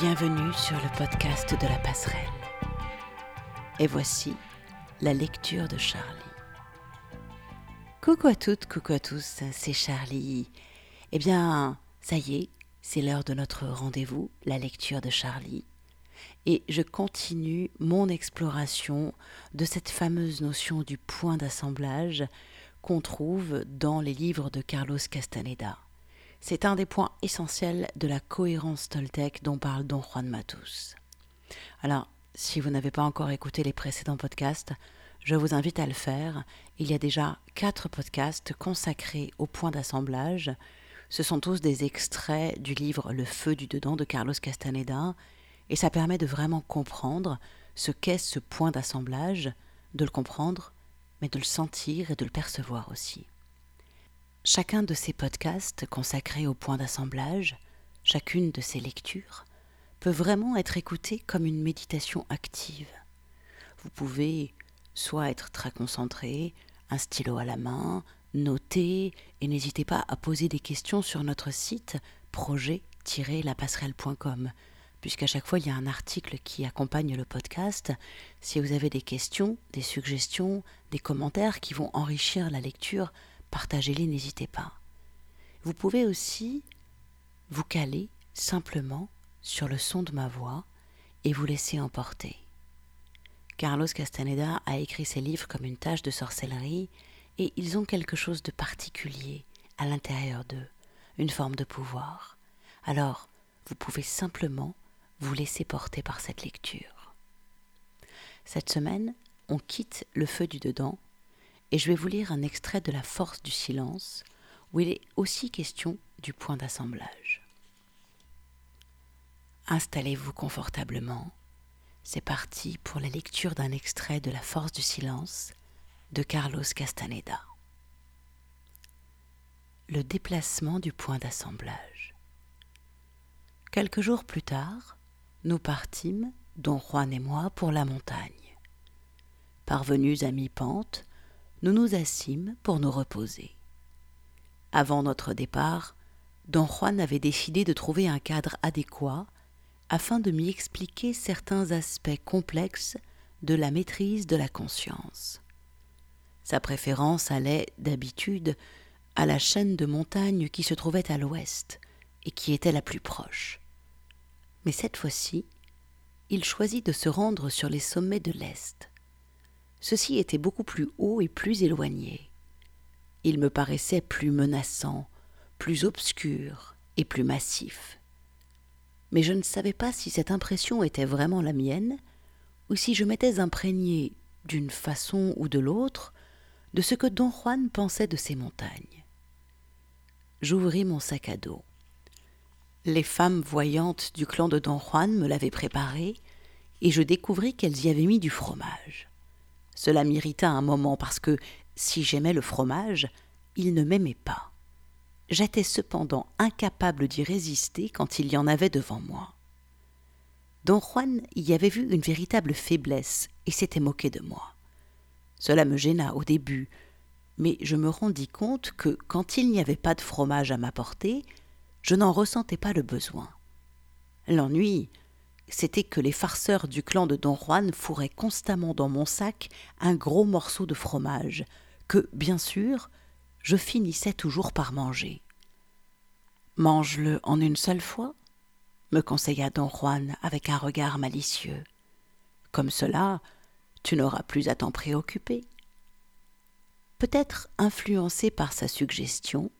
Bienvenue sur le podcast de la passerelle. Et voici la lecture de Charlie. Coucou à toutes, coucou à tous, c'est Charlie. Eh bien, ça y est, c'est l'heure de notre rendez-vous, la lecture de Charlie. Et je continue mon exploration de cette fameuse notion du point d'assemblage qu'on trouve dans les livres de Carlos Castaneda. C'est un des points essentiels de la cohérence Toltec dont parle Don Juan Matus. Alors, si vous n'avez pas encore écouté les précédents podcasts, je vous invite à le faire. Il y a déjà quatre podcasts consacrés au point d'assemblage. Ce sont tous des extraits du livre Le feu du dedans de Carlos Castaneda, et ça permet de vraiment comprendre ce qu'est ce point d'assemblage, de le comprendre, mais de le sentir et de le percevoir aussi. Chacun de ces podcasts consacrés au point d'assemblage, chacune de ces lectures, peut vraiment être écouté comme une méditation active. Vous pouvez soit être très concentré, un stylo à la main, noter, et n'hésitez pas à poser des questions sur notre site projet-lapasserelle.com, puisqu'à chaque fois il y a un article qui accompagne le podcast. Si vous avez des questions, des suggestions, des commentaires qui vont enrichir la lecture, partagez-les, n'hésitez pas. Vous pouvez aussi vous caler simplement sur le son de ma voix et vous laisser emporter. Carlos Castaneda a écrit ses livres comme une tâche de sorcellerie et ils ont quelque chose de particulier à l'intérieur d'eux, une forme de pouvoir. Alors, vous pouvez simplement vous laisser porter par cette lecture. Cette semaine, on quitte le feu du dedans et je vais vous lire un extrait de La force du silence, où il est aussi question du point d'assemblage. Installez-vous confortablement. C'est parti pour la lecture d'un extrait de La force du silence de Carlos Castaneda. Le déplacement du point d'assemblage. Quelques jours plus tard, nous partîmes, Don Juan et moi, pour la montagne. Parvenus à mi-pente, nous nous assîmes pour nous reposer. Avant notre départ, Don Juan avait décidé de trouver un cadre adéquat afin de m'y expliquer certains aspects complexes de la maîtrise de la conscience. Sa préférence allait, d'habitude, à la chaîne de montagnes qui se trouvait à l'ouest et qui était la plus proche. Mais cette fois-ci, il choisit de se rendre sur les sommets de l'est ceci était beaucoup plus haut et plus éloigné. Il me paraissait plus menaçant, plus obscur et plus massif. Mais je ne savais pas si cette impression était vraiment la mienne, ou si je m'étais imprégné, d'une façon ou de l'autre, de ce que don Juan pensait de ces montagnes. J'ouvris mon sac à dos. Les femmes voyantes du clan de don Juan me l'avaient préparé, et je découvris qu'elles y avaient mis du fromage. Cela m'irrita un moment parce que, si j'aimais le fromage, il ne m'aimait pas. J'étais cependant incapable d'y résister quand il y en avait devant moi. Don Juan y avait vu une véritable faiblesse et s'était moqué de moi. Cela me gêna au début, mais je me rendis compte que quand il n'y avait pas de fromage à m'apporter, je n'en ressentais pas le besoin. L'ennui, c'était que les farceurs du clan de Don Juan fourraient constamment dans mon sac un gros morceau de fromage, que, bien sûr, je finissais toujours par manger. Mange-le en une seule fois, me conseilla Don Juan avec un regard malicieux. Comme cela, tu n'auras plus à t'en préoccuper. Peut-être influencé par sa suggestion,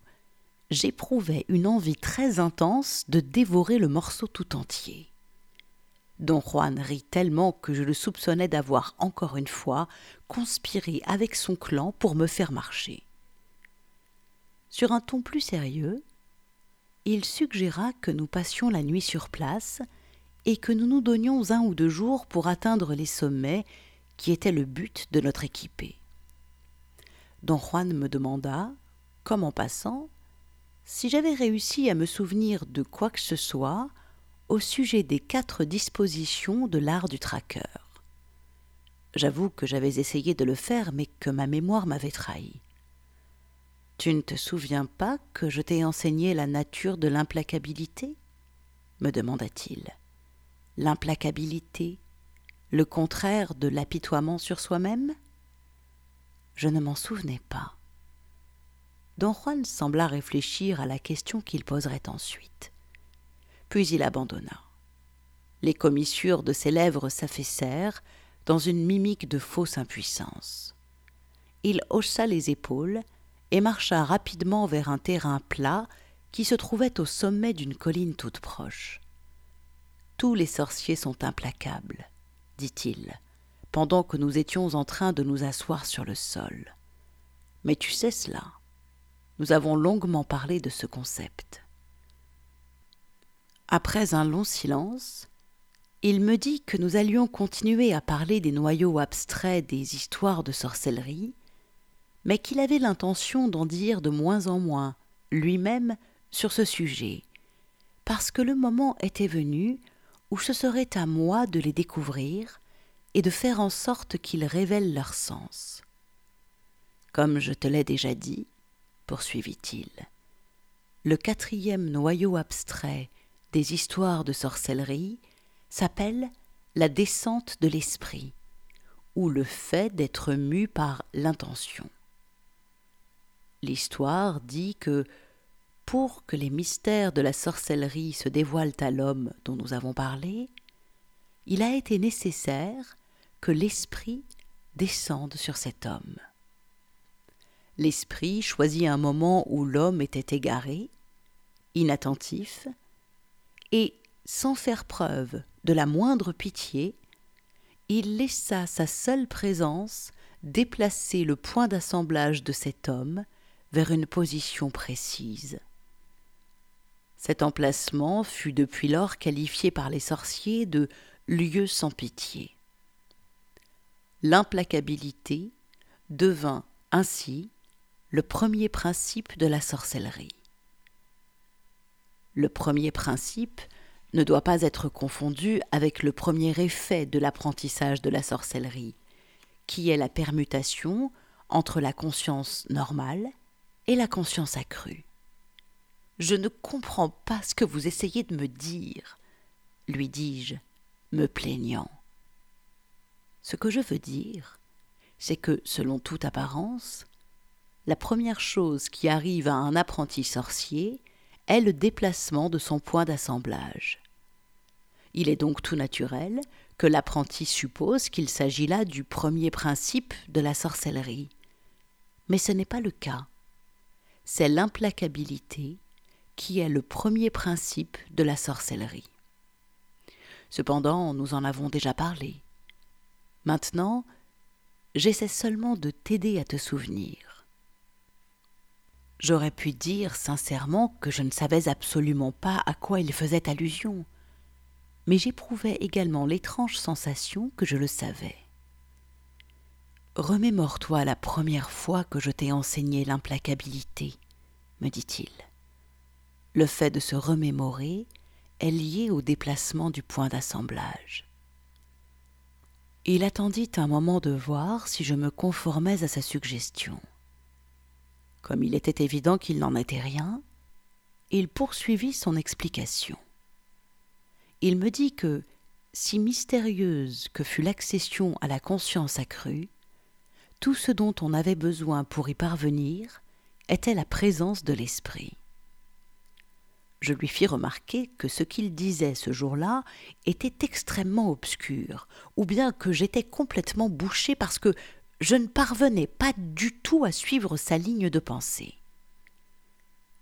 j'éprouvais une envie très intense de dévorer le morceau tout entier. Don Juan rit tellement que je le soupçonnais d'avoir encore une fois conspiré avec son clan pour me faire marcher. Sur un ton plus sérieux, il suggéra que nous passions la nuit sur place et que nous nous donnions un ou deux jours pour atteindre les sommets qui étaient le but de notre équipée. Don Juan me demanda, comme en passant, si j'avais réussi à me souvenir de quoi que ce soit au sujet des quatre dispositions de l'art du traqueur. J'avoue que j'avais essayé de le faire, mais que ma mémoire m'avait trahi. Tu ne te souviens pas que je t'ai enseigné la nature de l'implacabilité? me demanda-t-il. l'implacabilité, le contraire de l'apitoiement sur soi-même? Je ne m'en souvenais pas. Don Juan sembla réfléchir à la question qu'il poserait ensuite. Puis il abandonna. Les commissures de ses lèvres s'affaissèrent dans une mimique de fausse impuissance. Il haussa les épaules et marcha rapidement vers un terrain plat qui se trouvait au sommet d'une colline toute proche. Tous les sorciers sont implacables, dit-il, pendant que nous étions en train de nous asseoir sur le sol. Mais tu sais cela. Nous avons longuement parlé de ce concept. Après un long silence, il me dit que nous allions continuer à parler des noyaux abstraits des histoires de sorcellerie, mais qu'il avait l'intention d'en dire de moins en moins, lui-même, sur ce sujet, parce que le moment était venu où ce serait à moi de les découvrir et de faire en sorte qu'ils révèlent leur sens. Comme je te l'ai déjà dit, poursuivit-il, le quatrième noyau abstrait des histoires de sorcellerie s'appelle la descente de l'esprit, ou le fait d'être mu par l'intention. L'histoire dit que pour que les mystères de la sorcellerie se dévoilent à l'homme dont nous avons parlé, il a été nécessaire que l'esprit descende sur cet homme. L'esprit choisit un moment où l'homme était égaré, inattentif, et, sans faire preuve de la moindre pitié, il laissa sa seule présence déplacer le point d'assemblage de cet homme vers une position précise. Cet emplacement fut depuis lors qualifié par les sorciers de lieu sans pitié. L'implacabilité devint ainsi le premier principe de la sorcellerie. Le premier principe ne doit pas être confondu avec le premier effet de l'apprentissage de la sorcellerie, qui est la permutation entre la conscience normale et la conscience accrue. Je ne comprends pas ce que vous essayez de me dire, lui dis-je, me plaignant. Ce que je veux dire, c'est que, selon toute apparence, la première chose qui arrive à un apprenti sorcier est le déplacement de son point d'assemblage. Il est donc tout naturel que l'apprenti suppose qu'il s'agit là du premier principe de la sorcellerie. Mais ce n'est pas le cas. C'est l'implacabilité qui est le premier principe de la sorcellerie. Cependant, nous en avons déjà parlé. Maintenant, j'essaie seulement de t'aider à te souvenir. J'aurais pu dire sincèrement que je ne savais absolument pas à quoi il faisait allusion, mais j'éprouvais également l'étrange sensation que je le savais. Remémore-toi la première fois que je t'ai enseigné l'implacabilité, me dit-il. Le fait de se remémorer est lié au déplacement du point d'assemblage. Il attendit un moment de voir si je me conformais à sa suggestion. Comme il était évident qu'il n'en était rien, il poursuivit son explication. Il me dit que, si mystérieuse que fût l'accession à la conscience accrue, tout ce dont on avait besoin pour y parvenir était la présence de l'esprit je lui fis remarquer que ce qu'il disait ce jour-là était extrêmement obscur, ou bien que j'étais complètement bouché parce que je ne parvenais pas du tout à suivre sa ligne de pensée.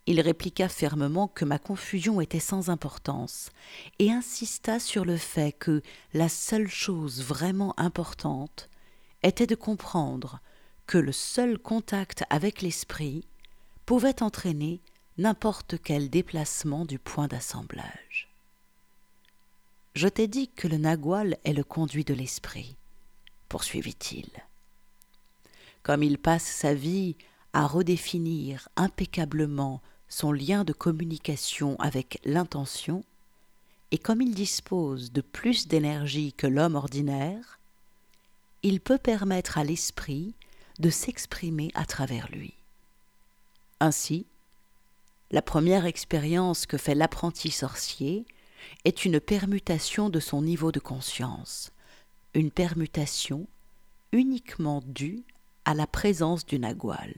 Il répliqua fermement que ma confusion était sans importance, et insista sur le fait que la seule chose vraiment importante était de comprendre que le seul contact avec l'esprit pouvait entraîner n'importe quel déplacement du point d'assemblage. Je t'ai dit que le nagual est le conduit de l'esprit, poursuivit-il. Comme il passe sa vie à redéfinir impeccablement son lien de communication avec l'intention, et comme il dispose de plus d'énergie que l'homme ordinaire, il peut permettre à l'esprit de s'exprimer à travers lui. Ainsi, la première expérience que fait l'apprenti sorcier est une permutation de son niveau de conscience, une permutation uniquement due à la présence du nagual.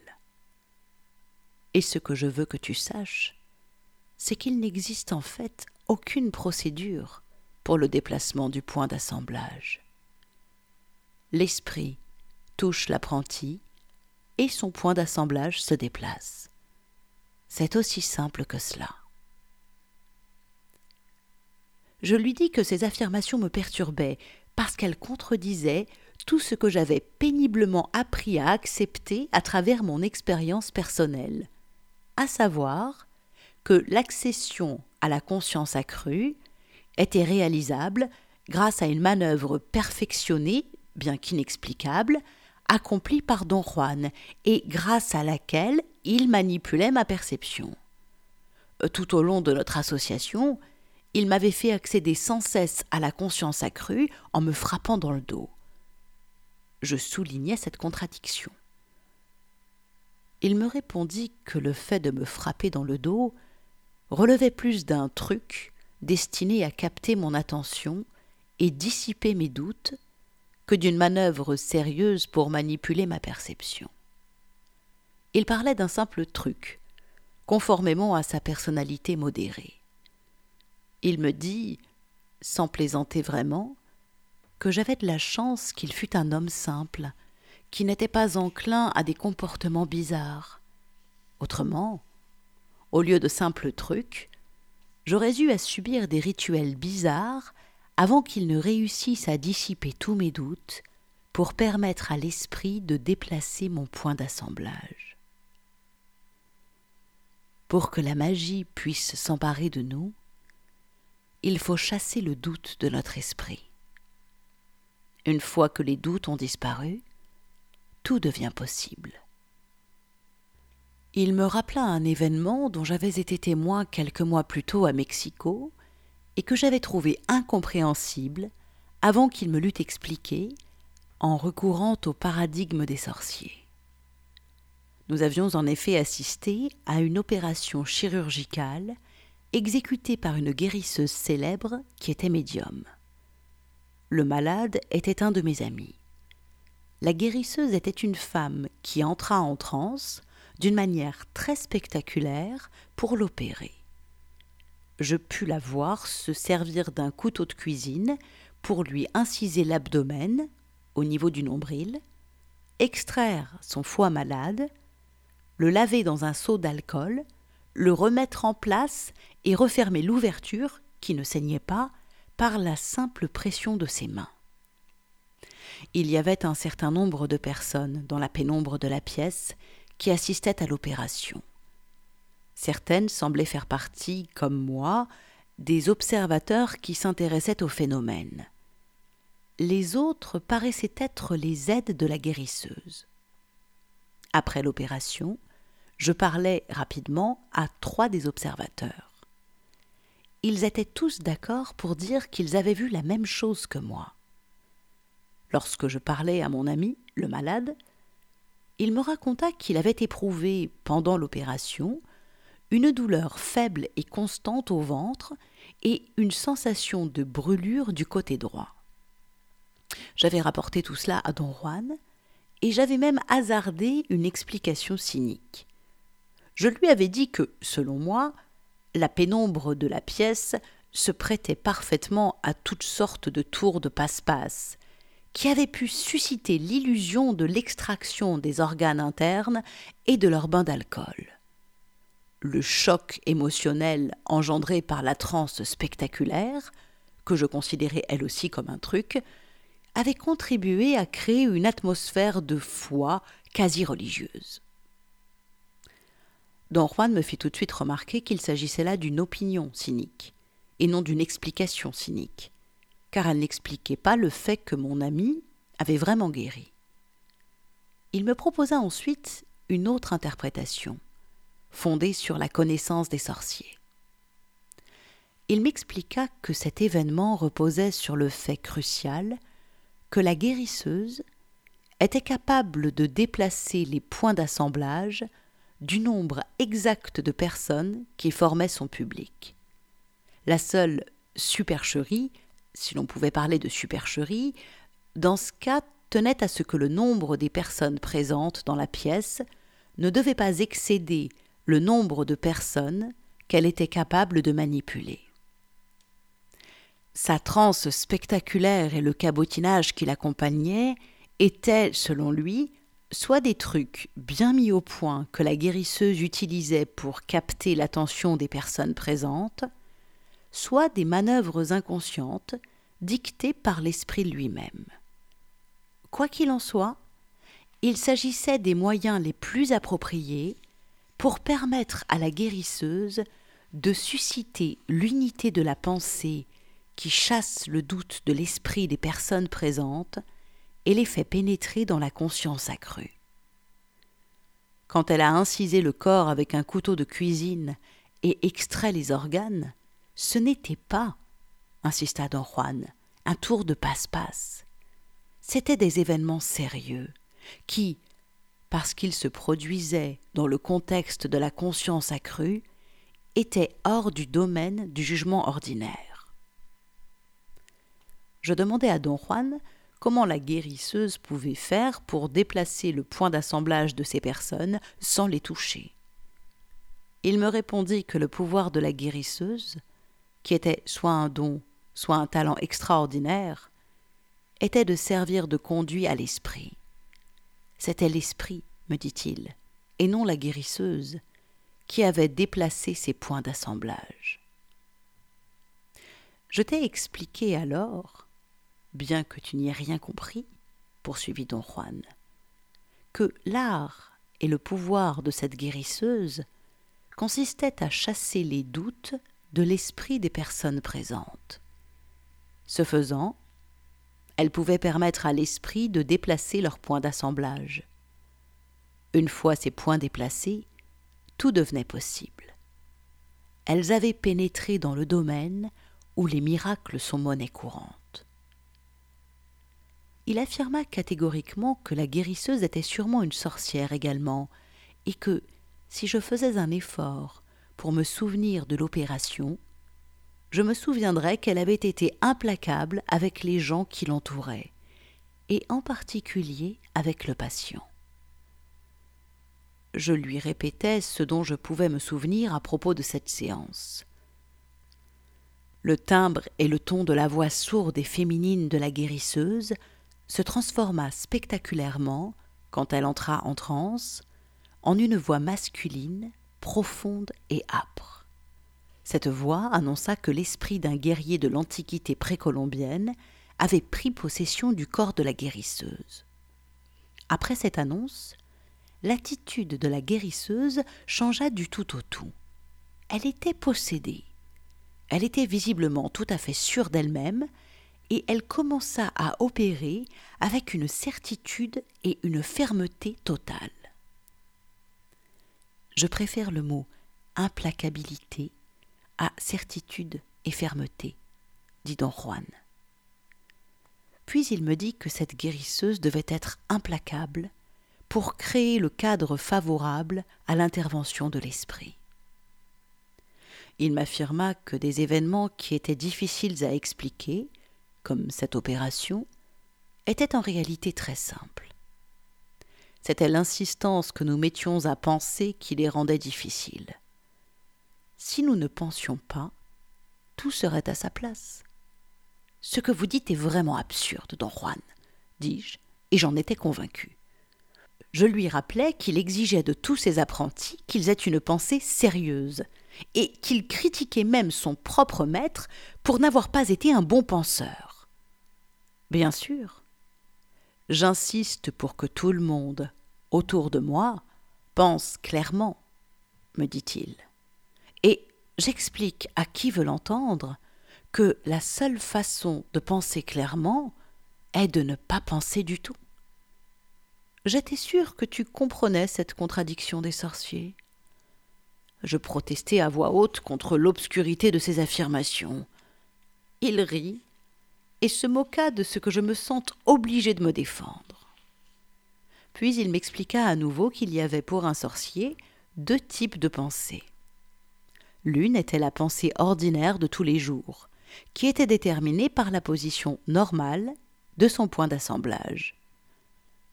Et ce que je veux que tu saches, c'est qu'il n'existe en fait aucune procédure pour le déplacement du point d'assemblage. L'esprit touche l'apprenti et son point d'assemblage se déplace. C'est aussi simple que cela. Je lui dis que ces affirmations me perturbaient parce qu'elles contredisaient tout ce que j'avais péniblement appris à accepter à travers mon expérience personnelle, à savoir que l'accession à la conscience accrue était réalisable grâce à une manœuvre perfectionnée, bien qu'inexplicable, accomplie par Don Juan, et grâce à laquelle il manipulait ma perception. Euh, tout au long de notre association, il m'avait fait accéder sans cesse à la conscience accrue en me frappant dans le dos. Je soulignais cette contradiction. Il me répondit que le fait de me frapper dans le dos relevait plus d'un truc destiné à capter mon attention et dissiper mes doutes que d'une manœuvre sérieuse pour manipuler ma perception. Il parlait d'un simple truc, conformément à sa personnalité modérée. Il me dit, sans plaisanter vraiment, que j'avais de la chance qu'il fût un homme simple, qui n'était pas enclin à des comportements bizarres. Autrement, au lieu de simples trucs, j'aurais eu à subir des rituels bizarres avant qu'il ne réussisse à dissiper tous mes doutes pour permettre à l'esprit de déplacer mon point d'assemblage. Pour que la magie puisse s'emparer de nous, il faut chasser le doute de notre esprit. Une fois que les doutes ont disparu, tout devient possible. Il me rappela un événement dont j'avais été témoin quelques mois plus tôt à Mexico et que j'avais trouvé incompréhensible avant qu'il me l'eût expliqué en recourant au paradigme des sorciers. Nous avions en effet assisté à une opération chirurgicale exécutée par une guérisseuse célèbre qui était médium. Le malade était un de mes amis. La guérisseuse était une femme qui entra en transe d'une manière très spectaculaire pour l'opérer je pus la voir se servir d'un couteau de cuisine pour lui inciser l'abdomen au niveau du nombril, extraire son foie malade, le laver dans un seau d'alcool, le remettre en place et refermer l'ouverture, qui ne saignait pas, par la simple pression de ses mains. Il y avait un certain nombre de personnes dans la pénombre de la pièce qui assistaient à l'opération. Certaines semblaient faire partie, comme moi, des observateurs qui s'intéressaient au phénomène. Les autres paraissaient être les aides de la guérisseuse. Après l'opération, je parlais rapidement à trois des observateurs. Ils étaient tous d'accord pour dire qu'ils avaient vu la même chose que moi. Lorsque je parlais à mon ami, le malade, il me raconta qu'il avait éprouvé, pendant l'opération, une douleur faible et constante au ventre et une sensation de brûlure du côté droit. J'avais rapporté tout cela à Don Juan, et j'avais même hasardé une explication cynique. Je lui avais dit que, selon moi, la pénombre de la pièce se prêtait parfaitement à toutes sortes de tours de passe-passe, qui avaient pu susciter l'illusion de l'extraction des organes internes et de leur bain d'alcool le choc émotionnel engendré par la transe spectaculaire, que je considérais elle aussi comme un truc, avait contribué à créer une atmosphère de foi quasi religieuse. Don Juan me fit tout de suite remarquer qu'il s'agissait là d'une opinion cynique, et non d'une explication cynique, car elle n'expliquait pas le fait que mon ami avait vraiment guéri. Il me proposa ensuite une autre interprétation fondée sur la connaissance des sorciers. Il m'expliqua que cet événement reposait sur le fait crucial que la guérisseuse était capable de déplacer les points d'assemblage du nombre exact de personnes qui formaient son public. La seule supercherie, si l'on pouvait parler de supercherie, dans ce cas tenait à ce que le nombre des personnes présentes dans la pièce ne devait pas excéder le nombre de personnes qu'elle était capable de manipuler. Sa transe spectaculaire et le cabotinage qui l'accompagnait étaient, selon lui, soit des trucs bien mis au point que la guérisseuse utilisait pour capter l'attention des personnes présentes, soit des manœuvres inconscientes dictées par l'esprit lui-même. Quoi qu'il en soit, il s'agissait des moyens les plus appropriés pour permettre à la guérisseuse de susciter l'unité de la pensée qui chasse le doute de l'esprit des personnes présentes et les fait pénétrer dans la conscience accrue. Quand elle a incisé le corps avec un couteau de cuisine et extrait les organes, ce n'était pas, insista don Juan, un tour de passe-passe. C'étaient des événements sérieux qui, parce qu'ils se produisaient dans le contexte de la conscience accrue, étaient hors du domaine du jugement ordinaire. Je demandai à don Juan comment la guérisseuse pouvait faire pour déplacer le point d'assemblage de ces personnes sans les toucher. Il me répondit que le pouvoir de la guérisseuse, qui était soit un don, soit un talent extraordinaire, était de servir de conduit à l'esprit. C'était l'esprit, me dit-il, et non la guérisseuse, qui avait déplacé ces points d'assemblage. Je t'ai expliqué alors bien que tu n'y aies rien compris, poursuivit don Juan, que l'art et le pouvoir de cette guérisseuse consistaient à chasser les doutes de l'esprit des personnes présentes. Ce faisant, elle pouvait permettre à l'esprit de déplacer leurs points d'assemblage. Une fois ces points déplacés, tout devenait possible. Elles avaient pénétré dans le domaine où les miracles sont monnaie courante il affirma catégoriquement que la guérisseuse était sûrement une sorcière également, et que, si je faisais un effort pour me souvenir de l'opération, je me souviendrais qu'elle avait été implacable avec les gens qui l'entouraient, et en particulier avec le patient. Je lui répétais ce dont je pouvais me souvenir à propos de cette séance. Le timbre et le ton de la voix sourde et féminine de la guérisseuse se transforma spectaculairement, quand elle entra en transe, en une voix masculine, profonde et âpre. Cette voix annonça que l'esprit d'un guerrier de l'Antiquité précolombienne avait pris possession du corps de la guérisseuse. Après cette annonce, l'attitude de la guérisseuse changea du tout au tout. Elle était possédée. Elle était visiblement tout à fait sûre d'elle-même et elle commença à opérer avec une certitude et une fermeté totale. Je préfère le mot implacabilité à certitude et fermeté, dit don Juan. Puis il me dit que cette guérisseuse devait être implacable pour créer le cadre favorable à l'intervention de l'esprit. Il m'affirma que des événements qui étaient difficiles à expliquer, comme cette opération, était en réalité très simple. C'était l'insistance que nous mettions à penser qui les rendait difficiles. Si nous ne pensions pas, tout serait à sa place. Ce que vous dites est vraiment absurde, don Juan, dis-je, et j'en étais convaincu. Je lui rappelai qu'il exigeait de tous ses apprentis qu'ils aient une pensée sérieuse, et qu'il critiquait même son propre maître pour n'avoir pas été un bon penseur. Bien sûr. J'insiste pour que tout le monde, autour de moi, pense clairement, me dit-il. Et j'explique à qui veut l'entendre que la seule façon de penser clairement est de ne pas penser du tout. J'étais sûr que tu comprenais cette contradiction des sorciers. Je protestai à voix haute contre l'obscurité de ces affirmations. Il rit et se moqua de ce que je me sente obligé de me défendre. Puis il m'expliqua à nouveau qu'il y avait pour un sorcier deux types de pensées. L'une était la pensée ordinaire de tous les jours, qui était déterminé par la position normale de son point d'assemblage.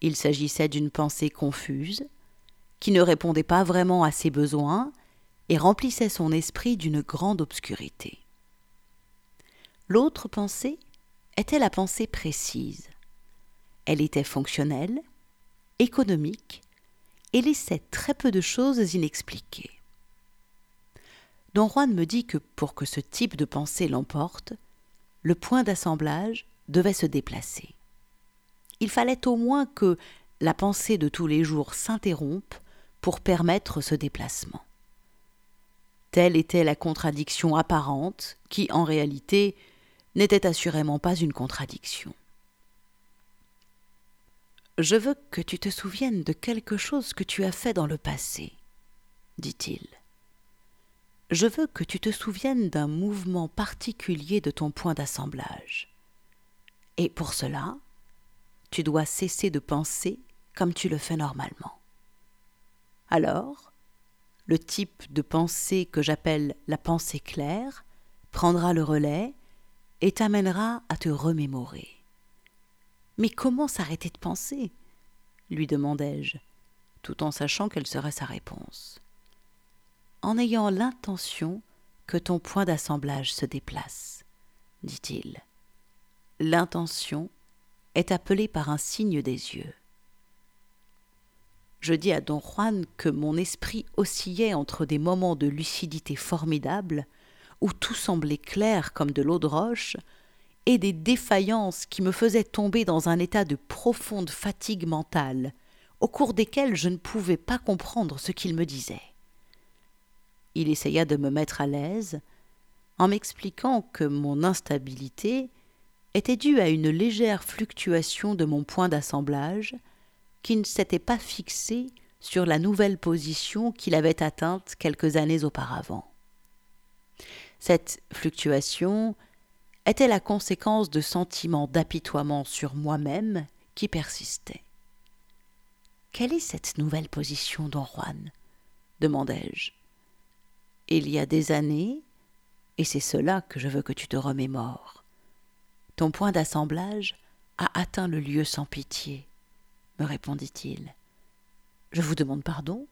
Il s'agissait d'une pensée confuse, qui ne répondait pas vraiment à ses besoins et remplissait son esprit d'une grande obscurité. L'autre pensée était la pensée précise. Elle était fonctionnelle, économique, et laissait très peu de choses inexpliquées. Don Juan me dit que pour que ce type de pensée l'emporte, le point d'assemblage devait se déplacer. Il fallait au moins que la pensée de tous les jours s'interrompe pour permettre ce déplacement. Telle était la contradiction apparente qui, en réalité, n'était assurément pas une contradiction. Je veux que tu te souviennes de quelque chose que tu as fait dans le passé, dit-il. Je veux que tu te souviennes d'un mouvement particulier de ton point d'assemblage. Et pour cela, tu dois cesser de penser comme tu le fais normalement. Alors, le type de pensée que j'appelle la pensée claire prendra le relais et t'amènera à te remémorer. Mais comment s'arrêter de penser? lui demandai-je, tout en sachant quelle serait sa réponse. En ayant l'intention que ton point d'assemblage se déplace, dit-il. L'intention est appelée par un signe des yeux. Je dis à don Juan que mon esprit oscillait entre des moments de lucidité formidable, où tout semblait clair comme de l'eau de roche, et des défaillances qui me faisaient tomber dans un état de profonde fatigue mentale, au cours desquelles je ne pouvais pas comprendre ce qu'il me disait. Il essaya de me mettre à l'aise, en m'expliquant que mon instabilité était due à une légère fluctuation de mon point d'assemblage, qui ne s'était pas fixé sur la nouvelle position qu'il avait atteinte quelques années auparavant. Cette fluctuation était la conséquence de sentiments d'apitoiement sur moi-même qui persistaient. Quelle est cette nouvelle position, don Juan? demandai-je. Il y a des années, et c'est cela que je veux que tu te remémores. Ton point d'assemblage a atteint le lieu sans pitié, me répondit-il. Je vous demande pardon,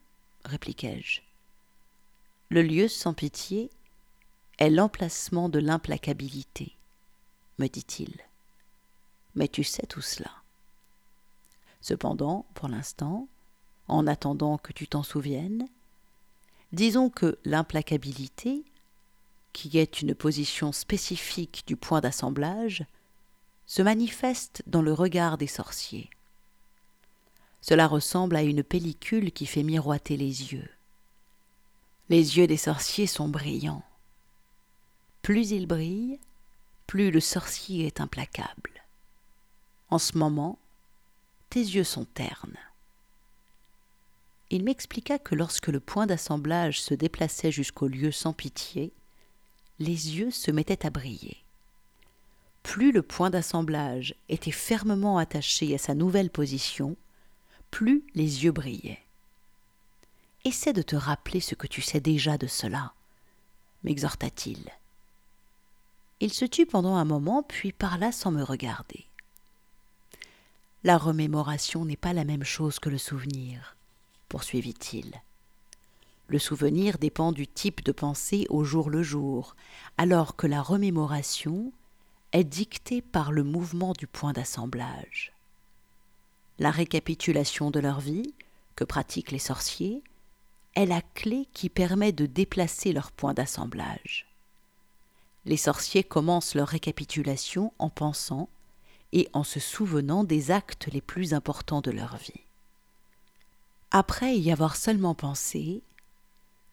répliquai-je. Le lieu sans pitié est l'emplacement de l'implacabilité me dit-il. Mais tu sais tout cela. Cependant, pour l'instant, en attendant que tu t'en souviennes, disons que l'implacabilité, qui est une position spécifique du point d'assemblage, se manifeste dans le regard des sorciers. Cela ressemble à une pellicule qui fait miroiter les yeux. Les yeux des sorciers sont brillants. Plus ils brillent, plus le sorcier est implacable. En ce moment, tes yeux sont ternes. Il m'expliqua que lorsque le point d'assemblage se déplaçait jusqu'au lieu sans pitié, les yeux se mettaient à briller. Plus le point d'assemblage était fermement attaché à sa nouvelle position, plus les yeux brillaient. Essaie de te rappeler ce que tu sais déjà de cela, m'exhorta-t-il. Il se tut pendant un moment, puis parla sans me regarder. La remémoration n'est pas la même chose que le souvenir, poursuivit-il. Le souvenir dépend du type de pensée au jour le jour, alors que la remémoration est dictée par le mouvement du point d'assemblage. La récapitulation de leur vie, que pratiquent les sorciers, est la clé qui permet de déplacer leur point d'assemblage les sorciers commencent leur récapitulation en pensant et en se souvenant des actes les plus importants de leur vie. Après y avoir seulement pensé,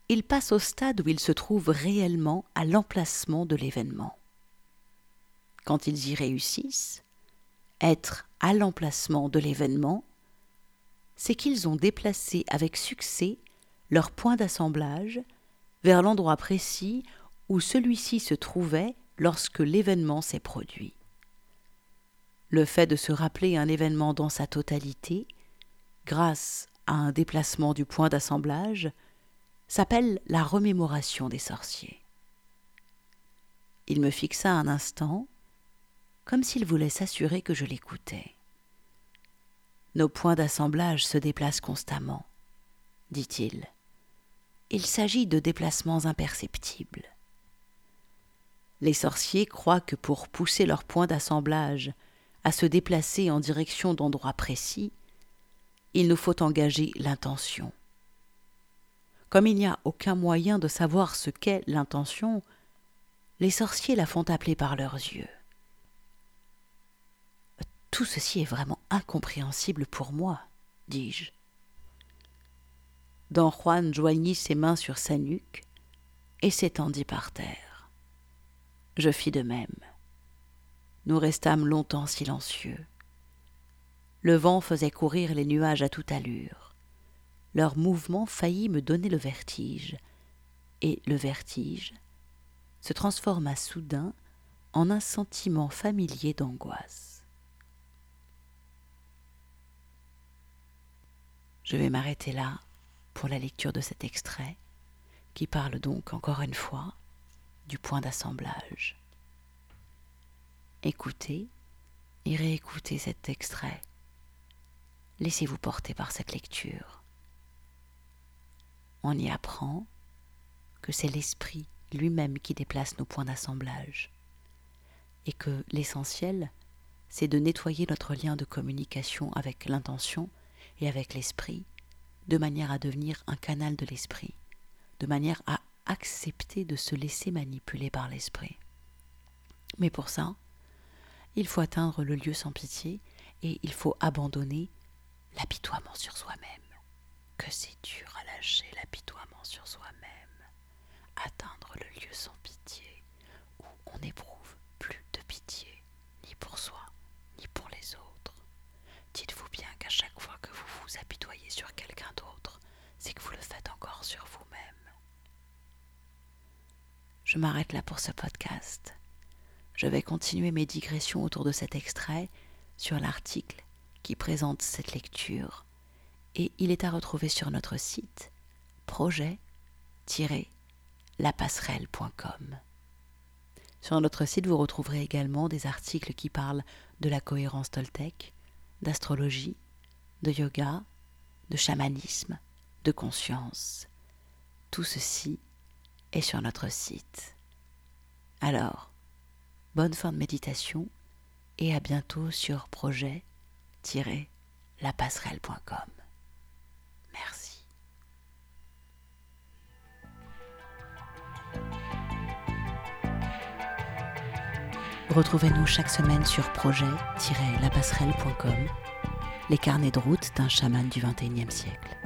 ils passent au stade où ils se trouvent réellement à l'emplacement de l'événement. Quand ils y réussissent, être à l'emplacement de l'événement, c'est qu'ils ont déplacé avec succès leur point d'assemblage vers l'endroit précis où celui-ci se trouvait lorsque l'événement s'est produit. Le fait de se rappeler un événement dans sa totalité, grâce à un déplacement du point d'assemblage, s'appelle la remémoration des sorciers. Il me fixa un instant, comme s'il voulait s'assurer que je l'écoutais. Nos points d'assemblage se déplacent constamment, dit-il. Il s'agit de déplacements imperceptibles. Les sorciers croient que pour pousser leurs points d'assemblage à se déplacer en direction d'endroits précis, il nous faut engager l'intention. Comme il n'y a aucun moyen de savoir ce qu'est l'intention, les sorciers la font appeler par leurs yeux. Tout ceci est vraiment incompréhensible pour moi, dis-je. Don Juan joignit ses mains sur sa nuque et s'étendit par terre. Je fis de même. Nous restâmes longtemps silencieux. Le vent faisait courir les nuages à toute allure. Leur mouvement faillit me donner le vertige, et le vertige se transforma soudain en un sentiment familier d'angoisse. Je vais m'arrêter là pour la lecture de cet extrait, qui parle donc encore une fois du point d'assemblage. Écoutez et réécoutez cet extrait. Laissez-vous porter par cette lecture. On y apprend que c'est l'esprit lui-même qui déplace nos points d'assemblage, et que l'essentiel, c'est de nettoyer notre lien de communication avec l'intention et avec l'esprit, de manière à devenir un canal de l'esprit, de manière à accepter de se laisser manipuler par l'esprit. Mais pour ça, il faut atteindre le lieu sans pitié et il faut abandonner l'apitoiement sur soi-même. Que c'est dur à lâcher l'apitoiement sur soi-même. Atteindre le lieu sans pitié où on n'éprouve plus de pitié, ni pour soi, ni pour les autres. Dites-vous bien qu'à chaque fois que vous vous apitoyez sur quelqu'un d'autre, c'est que vous le faites encore sur vous-même. Je m'arrête là pour ce podcast. Je vais continuer mes digressions autour de cet extrait sur l'article qui présente cette lecture et il est à retrouver sur notre site projet-lapasserelle.com. Sur notre site, vous retrouverez également des articles qui parlent de la cohérence toltèque, d'astrologie, de yoga, de chamanisme, de conscience. Tout ceci est sur notre site. Alors, bonne fin de méditation et à bientôt sur projet-lapasserelle.com. Merci. Retrouvez-nous chaque semaine sur projet-lapasserelle.com, les carnets de route d'un chaman du XXIe siècle.